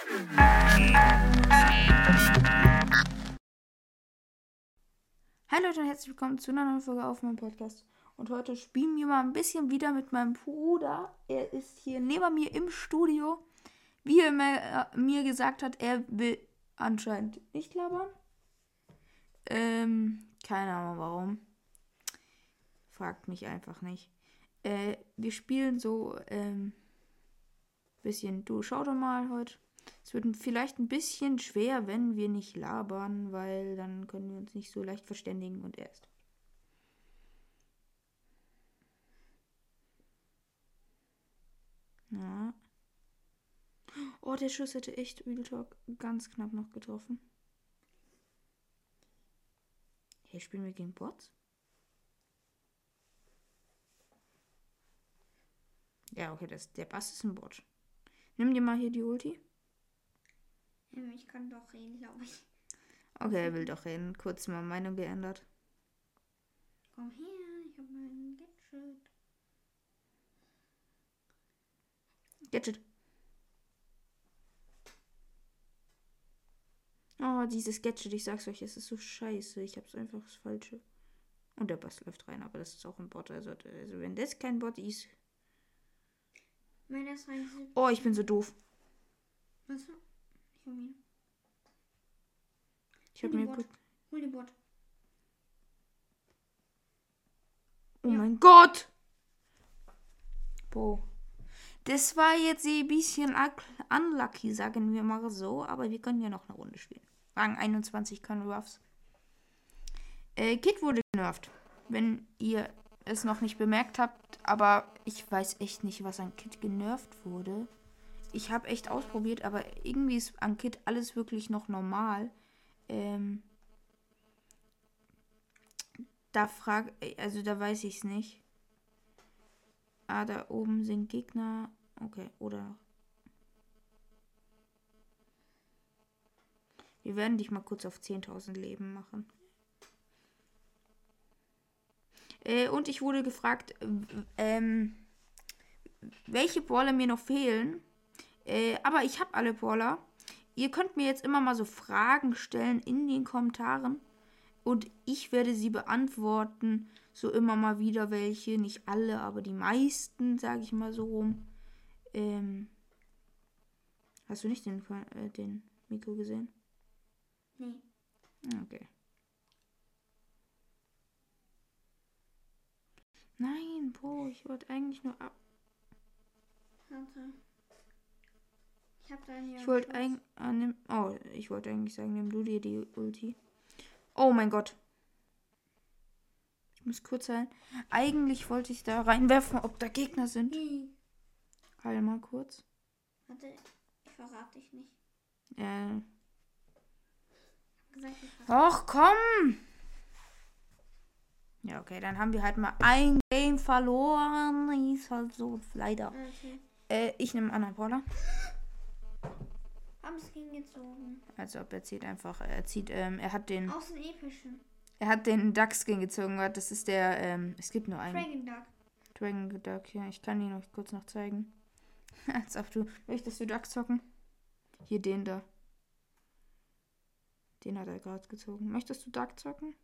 Hi Leute und herzlich willkommen zu einer neuen Folge auf meinem Podcast. Und heute spielen wir mal ein bisschen wieder mit meinem Bruder. Er ist hier neben mir im Studio. Wie er mir, äh, mir gesagt hat, er will anscheinend nicht labern. Ähm, keine Ahnung warum. Fragt mich einfach nicht. Äh, wir spielen so, ähm, bisschen, du schau doch mal heute. Es wird vielleicht ein bisschen schwer, wenn wir nicht labern, weil dann können wir uns nicht so leicht verständigen und erst. Ja. Oh, der Schuss hätte echt Real ganz knapp noch getroffen. Hey, spielen wir gegen Bots? Ja, okay, das, der Bass ist ein Bot. Nimm dir mal hier die Ulti. Ich kann doch reden, glaube ich. Okay, er will doch reden. Kurz mal Meinung geändert. Komm her, ich habe mein Gadget. Gadget. Oh, dieses Gadget, ich sag's euch, es ist so scheiße. Ich hab's einfach das Falsche. Und der Bass läuft rein, aber das ist auch ein Bot. Also, also wenn das kein Bot ist. Meiner ist rein. Oh, ich bin so doof. Was? Ich hab mir. Ich hab mir gut. Hol die Bot. Oh Ja. mein Gott! Boah. Das war jetzt ein bisschen unlucky, sagen wir mal so, aber wir können ja noch eine Runde spielen. Rang 21 kann Ruffs. Äh, Kid wurde genervt. Wenn ihr es noch nicht bemerkt habt, aber ich weiß echt nicht, was an Kid genervt wurde. Ich habe echt ausprobiert, aber irgendwie ist an Kid alles wirklich noch normal. Ähm, da frag, also da weiß ich es nicht. Ah, da oben sind Gegner. Okay, oder. Wir werden dich mal kurz auf 10.000 Leben machen. Äh, und ich wurde gefragt, ähm, welche Brawler mir noch fehlen. Äh, aber ich habe alle Brawler. Ihr könnt mir jetzt immer mal so Fragen stellen in den Kommentaren. Und ich werde sie beantworten. So immer mal wieder welche. Nicht alle, aber die meisten, sage ich mal so rum. Ähm, hast du nicht den, äh, den Mikro gesehen? Nee. Ah, Okay. Nein, Bro, ich wollte eigentlich nur ab. Warte. Ich hab da hier. Ich wollte eigentlich. Ah, oh, ich wollte eigentlich sagen, nimm du dir die Ulti. Oh mein Gott. Ich muss kurz sein. Eigentlich wollte ich da reinwerfen, ob da Gegner sind. Hm. Heil mal kurz. Warte, ich verrate dich nicht. Äh. Och, komm! Ja, okay, dann haben wir halt mal ein Game verloren. Ist halt so, leider. Okay. Äh, ich nehme einen anderen Brawler. Haben es gezogen. Also, ob er zieht einfach. Er zieht, ähm, er hat den. Aus den epischen. Er hat den Duck-Skin gezogen. Das ist der, ähm, es gibt nur einen. Dragon Duck. Dragon Duck, ja. Ich kann ihn noch kurz noch zeigen. Als ob du. Möchtest du Duck zocken? Hier den da. Den hat er gerade gezogen. Möchtest du Duck zocken?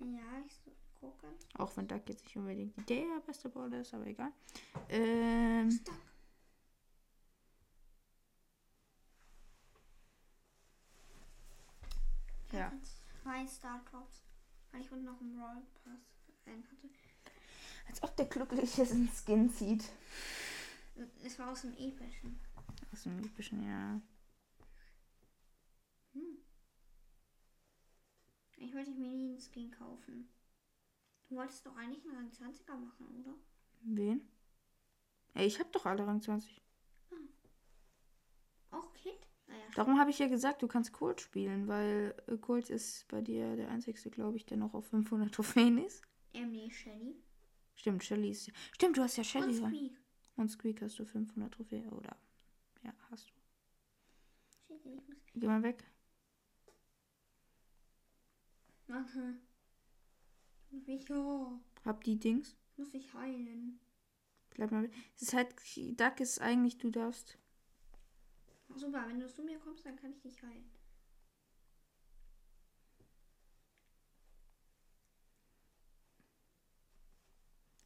Ja, ich gucke. Auch wenn Duck jetzt nicht unbedingt der beste Brawler ist, aber egal. Ähm. Ich Ja. hatte zwei Star Drops, weil ich unten noch einen Roll Pass einen hatte. als ob der glücklich ist einen Skin zieht. Es war aus dem epischen. Aus dem epischen, ja. Hm. Ich wollte mir nie einen Skin kaufen. Du wolltest doch eigentlich einen Rang 20er machen, oder? Wen? Ey, ich hab doch alle Rang 20. Auch Kid? Naja, Darum habe ich ja gesagt, du kannst Colt spielen, weil äh, Colt ist bei dir der einzigste, glaube ich, der noch auf 500 Trophäen ist. ähm, nee, Shelly. Stimmt, Shelly ist. Stimmt, du hast ja Und Shelly. ja. Squeak. Und Squeak hast du 500 Trophäen, oder? Ja, hast du. Geh mal weg. Warte. Ich, ja, Hab die Dings. muss ich heilen. Bleib mal weg. Es ist halt, Duck ist eigentlich, du darfst. Super, wenn du zu mir kommst, dann kann ich dich heilen.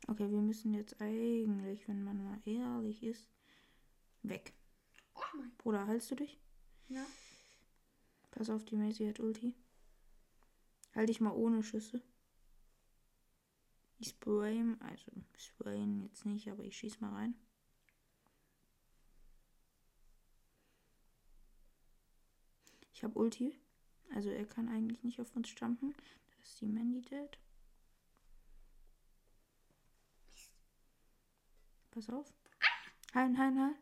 Okay, wir müssen jetzt eigentlich, wenn man mal ehrlich ist, weg. Oh mein Bruder, heilst du dich? Ja. Pass auf, die Macy hat Ulti. Halt dich mal ohne Schüsse. Ich sprayen, also sprayen jetzt nicht, aber ich schieß mal rein. Ich habe Ulti. Also er kann eigentlich nicht auf uns jumpen. Da ist die Mandy dead. Pass auf. Heilen, heilen, heilen.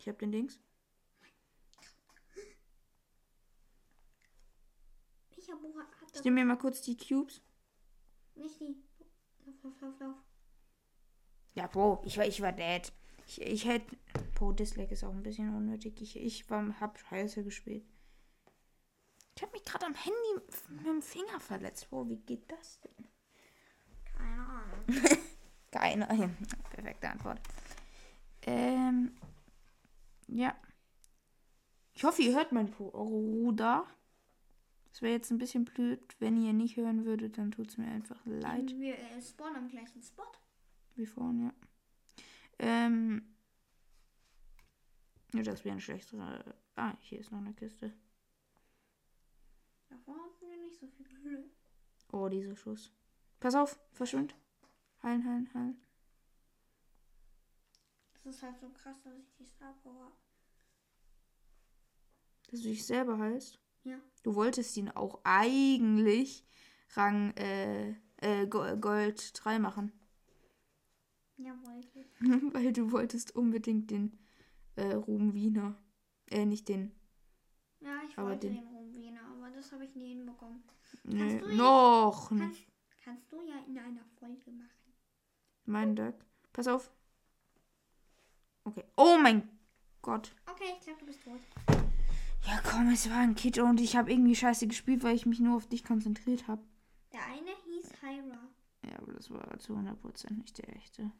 Ich hab den Dings. Ich hab hat Ich das nehme mir mal kurz die Cubes. nicht die. Lauf, lauf, lauf, lauf. Ja, Bro, ich war, ich war dead. Ich, ich hätte. Bro, Dislike ist auch ein bisschen unnötig. Ich, ich war, hab scheiße gespielt. Ich hab mich gerade am Handy mit dem Finger verletzt. Bro, wie geht das denn? Keine Ahnung. Keine. Ja, perfekte Antwort. Ähm. Ja. Ich hoffe, ihr hört mein Bruder. Es wäre jetzt ein bisschen blöd, wenn ihr nicht hören würdet, dann tut es mir einfach leid. Wir äh, spawnen am gleichen Spot. Wie vorhin, ja. Ähm. Ja, das wäre ein schlechterer. Ah, hier ist noch eine Kiste. Davor hatten wir nicht so viel Glück. Oh, dieser Schuss. Pass auf, verschwind. Heilen, heilen, heilen. Das ist halt so krass, dass ich die Star Power hab. Dass du dich selber heilst. Ja. Du wolltest ihn auch eigentlich Rang äh, äh, Go- Gold 3 machen. Ja, wollte ich. Weil du wolltest unbedingt den äh, Ruhm Wiener. Äh, nicht den. Ja, ich Aber wollte den- den, Rumwiener, aber das habe ich nie hinbekommen. Nee, du ihn? noch Kannst, kannst du ja in einer Folge machen. Mein Duck. Pass auf. Okay. Oh mein Gott. Okay, ich glaube, du bist tot. Ja, komm, es war ein Kid und ich habe irgendwie scheiße gespielt, weil ich mich nur auf dich konzentriert habe. Der eine hieß Hyra. Ja, aber das war zu 100% nicht der echte.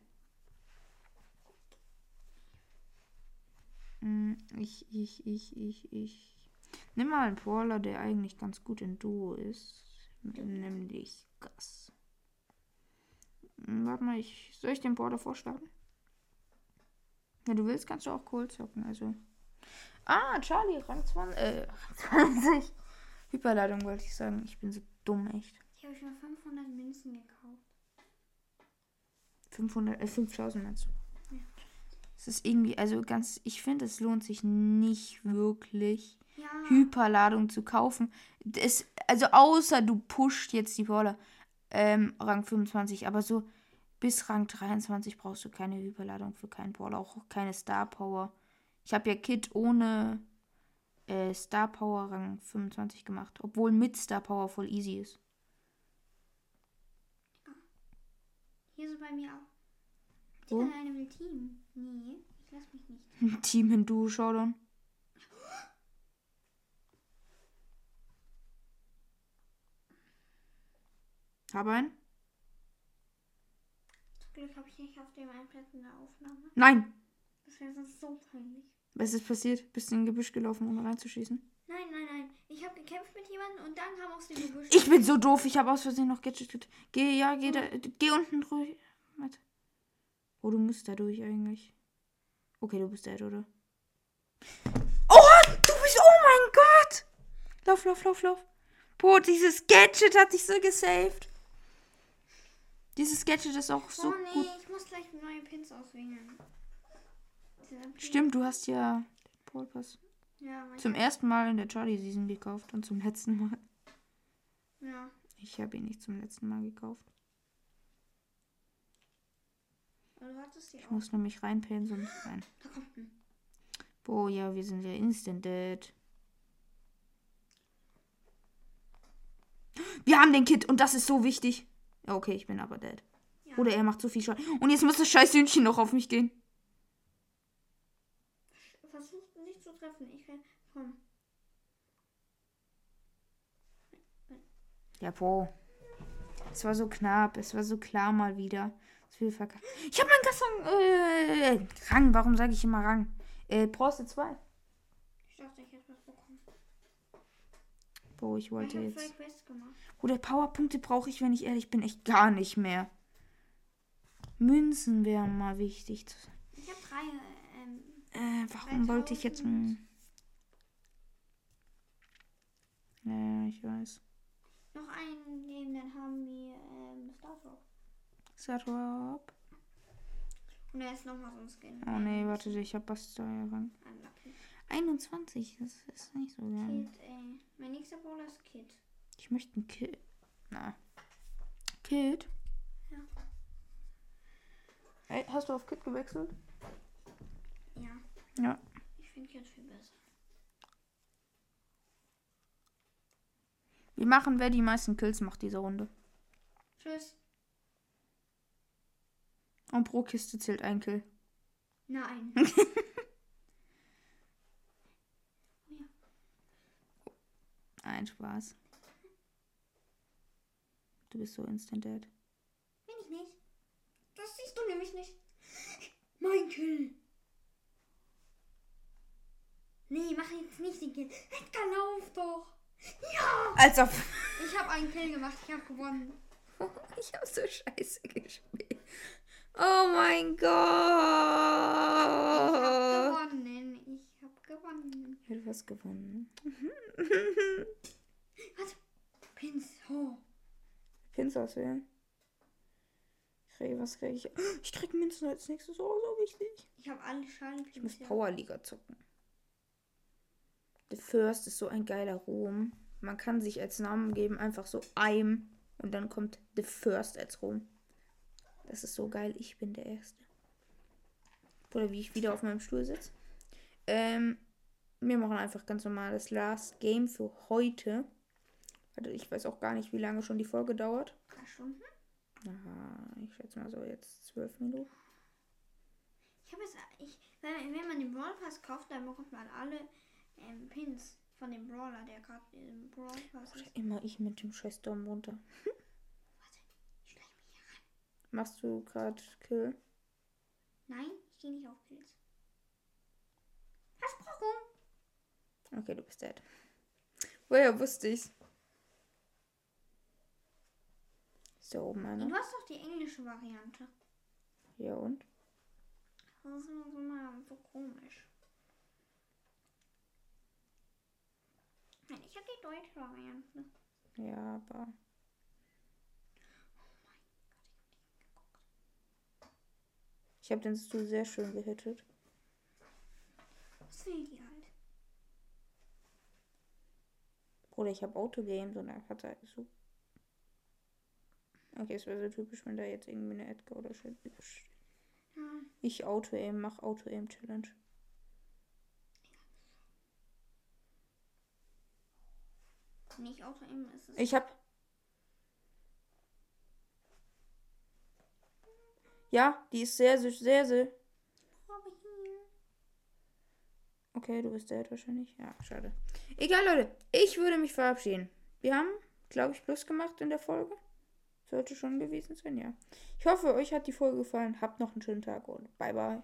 Ich, ich, ich, ich, ich. Nimm mal einen Brawler, der eigentlich ganz gut in Duo ist. Nämlich Gas. Hm, Warte mal, ich, soll ich den Brawler vorschlagen? Wenn du willst, kannst du auch Cold zocken, also. Ah, Charlie, Rang 20. Äh, Rang 20. Hyperladung wollte ich sagen. Ich bin so dumm, echt. Ich habe schon 500 Münzen gekauft. 500, äh, 5000 meinst du? Es ist irgendwie, also ganz, ich finde, es lohnt sich nicht wirklich, Ja. Hyperladung zu kaufen. Das, also außer du pusht jetzt die Brawler ähm, Rang 25, aber so bis Rang 23 brauchst du keine Hyperladung für keinen Brawler, auch keine Star Power. Ich habe ja Kit ohne äh, Star Power Rang 25 gemacht, obwohl mit Star Power voll easy ist. Hier so bei mir auch. Wo? Wo? Eine will Team. Nee, ich lass mich nicht. Team in Duo Showdown. Habe einen? Zum Glück habe ich nicht auf dem iPad in der Aufnahme. Nein! Das wäre sonst so peinlich. Was ist passiert? Bist du in ein Gebüsch gelaufen, ohne reinzuschießen? Nein, nein, nein. Ich habe gekämpft mit jemandem und dann kam aus dem Gebüsch. Ich bin so doof, ich habe aus Versehen noch gadgetet. Geh, ja, geh da, geh unten durch. Warte. Oh, du musst da durch eigentlich. Okay, du bist dead, oder? Oh, du bist, oh mein Gott! Lauf, lauf, lauf, lauf. Boah, dieses Gadget hat dich so gesaved. Dieses Gadget ist auch so oh nee, gut. ich muss gleich neue Pins auswählen. Stimmt, du hast ja den Brawl Pass Ja, zum ersten Mal in der Charlie Season gekauft und zum letzten Mal. Ja. Ich habe ihn nicht zum letzten Mal gekauft. Aber du hattest die Ich muss nämlich reinpellen, sonst rein. Da kommt ein. Boah, ja, wir sind ja instant dead. Wir haben den Kit und das ist so wichtig. Ja, okay, ich bin aber dead. Ja. Oder er macht so viel Schaden. Und jetzt muss das scheiß Hühnchen noch auf mich gehen. Versuch nicht zu treffen. Ich will. Komm. Ja, Bro. Es war so knapp. Es war so klar mal wieder. Viel verkackt. Ich habe meinen Gasson. Äh, Rang, warum sage ich immer Rang? Äh, Bronze 2. Ich dachte, ich hätte was bekommen. Wo ich Ich wollte zwei jetzt. Oder Powerpunkte brauche ich, wenn ich ehrlich bin, echt gar nicht mehr. Münzen wären mal wichtig. zu- Ich habe drei. Ähm, Äh, warum wollte ich jetzt. 3000. Ja, ich weiß. noch einen Game, dann haben wir ähm, Star Trek. Sarop. Und da ist nochmal so ein Skin. Oh nee, warte, ich hab was. Unlucky. 21, das ist nicht so geil. Kid, ey. Mein nächster Brawler ist Kid. Ich möchte ein Kid. Na. Kid? Ja. Ey, hast du auf Kid gewechselt? Ja. Ja. Ich finde Kid viel besser. Wir machen, wer die meisten Kills macht diese Runde. Tschüss. Und pro Kiste zählt ein Kill. Nein. Ein Spaß. Du bist so instant dead. Bin ich nicht. Das siehst du nämlich nicht. Mein Kill. Nee, mach jetzt nicht den Kill. Edgar, lauf doch. Ja. Als ob. Ich habe einen Kill gemacht. Ich habe gewonnen. Ich hab so scheiße gespielt. Oh mein Ich habe Gott. gewonnen. Ich habe gewonnen. Ja, du hast gewonnen. Was? Pins. Oh. Pins auswählen. Krieg, was krieg ich? Ich krieg Münzen als nächstes. Oh, so wichtig. Ich habe alle Schalen. Ich muss Powerliga zocken. The First ist so ein geiler Ruhm. Man kann sich als Namen geben einfach so I'm und dann kommt The First als Ruhm. Das ist so geil. Ich bin der Erste. Oder wie ich wieder auf meinem Stuhl sitze. Ähm, wir machen einfach ganz normal das Last Game für heute. Warte, ich weiß auch gar nicht, wie lange schon die Folge dauert. Drei Stunden? Aha, ich schätze mal so jetzt zwölf Minuten. Ich habe jetzt, ich, wenn, wenn man den Brawl Pass kauft, dann bekommt man alle ähm, Pins von dem Brawler, der gerade im Brawl Pass ist. Immer ich mit dem scheiß Daumen runter. Warte, ich schleich mich hier ran. Machst du gerade Kill? Nein, ich gehe nicht auf Kills. Versprochen. Okay, du bist dead. Woher wusste ich's? Ist da oben Du einer? hast doch die englische Variante. Ja und? Das ist immer so, mal so komisch. Nein, ich habe die deutsche Variante. Ja, aber. Ich habe den Stu sehr schön gehittet. Was will die halt? Bruder, ich habe Autogames und er hat halt so. Okay, es wäre so typisch, wenn da jetzt irgendwie eine Edgar oder steht. Ja, Ich Auto-Aim, mach Auto-Aim-Challenge. nicht Auto aim ist es. Ich hab. Ja, die ist sehr, sehr, sehr, sehr. Okay, du bist dead wahrscheinlich. Ja, schade. Egal, Leute. Ich würde mich verabschieden. Wir haben, glaube ich, Plus gemacht in der Folge. Sollte schon gewesen sein, ja. Ich hoffe, euch hat die Folge gefallen. Habt noch einen schönen Tag und bye bye.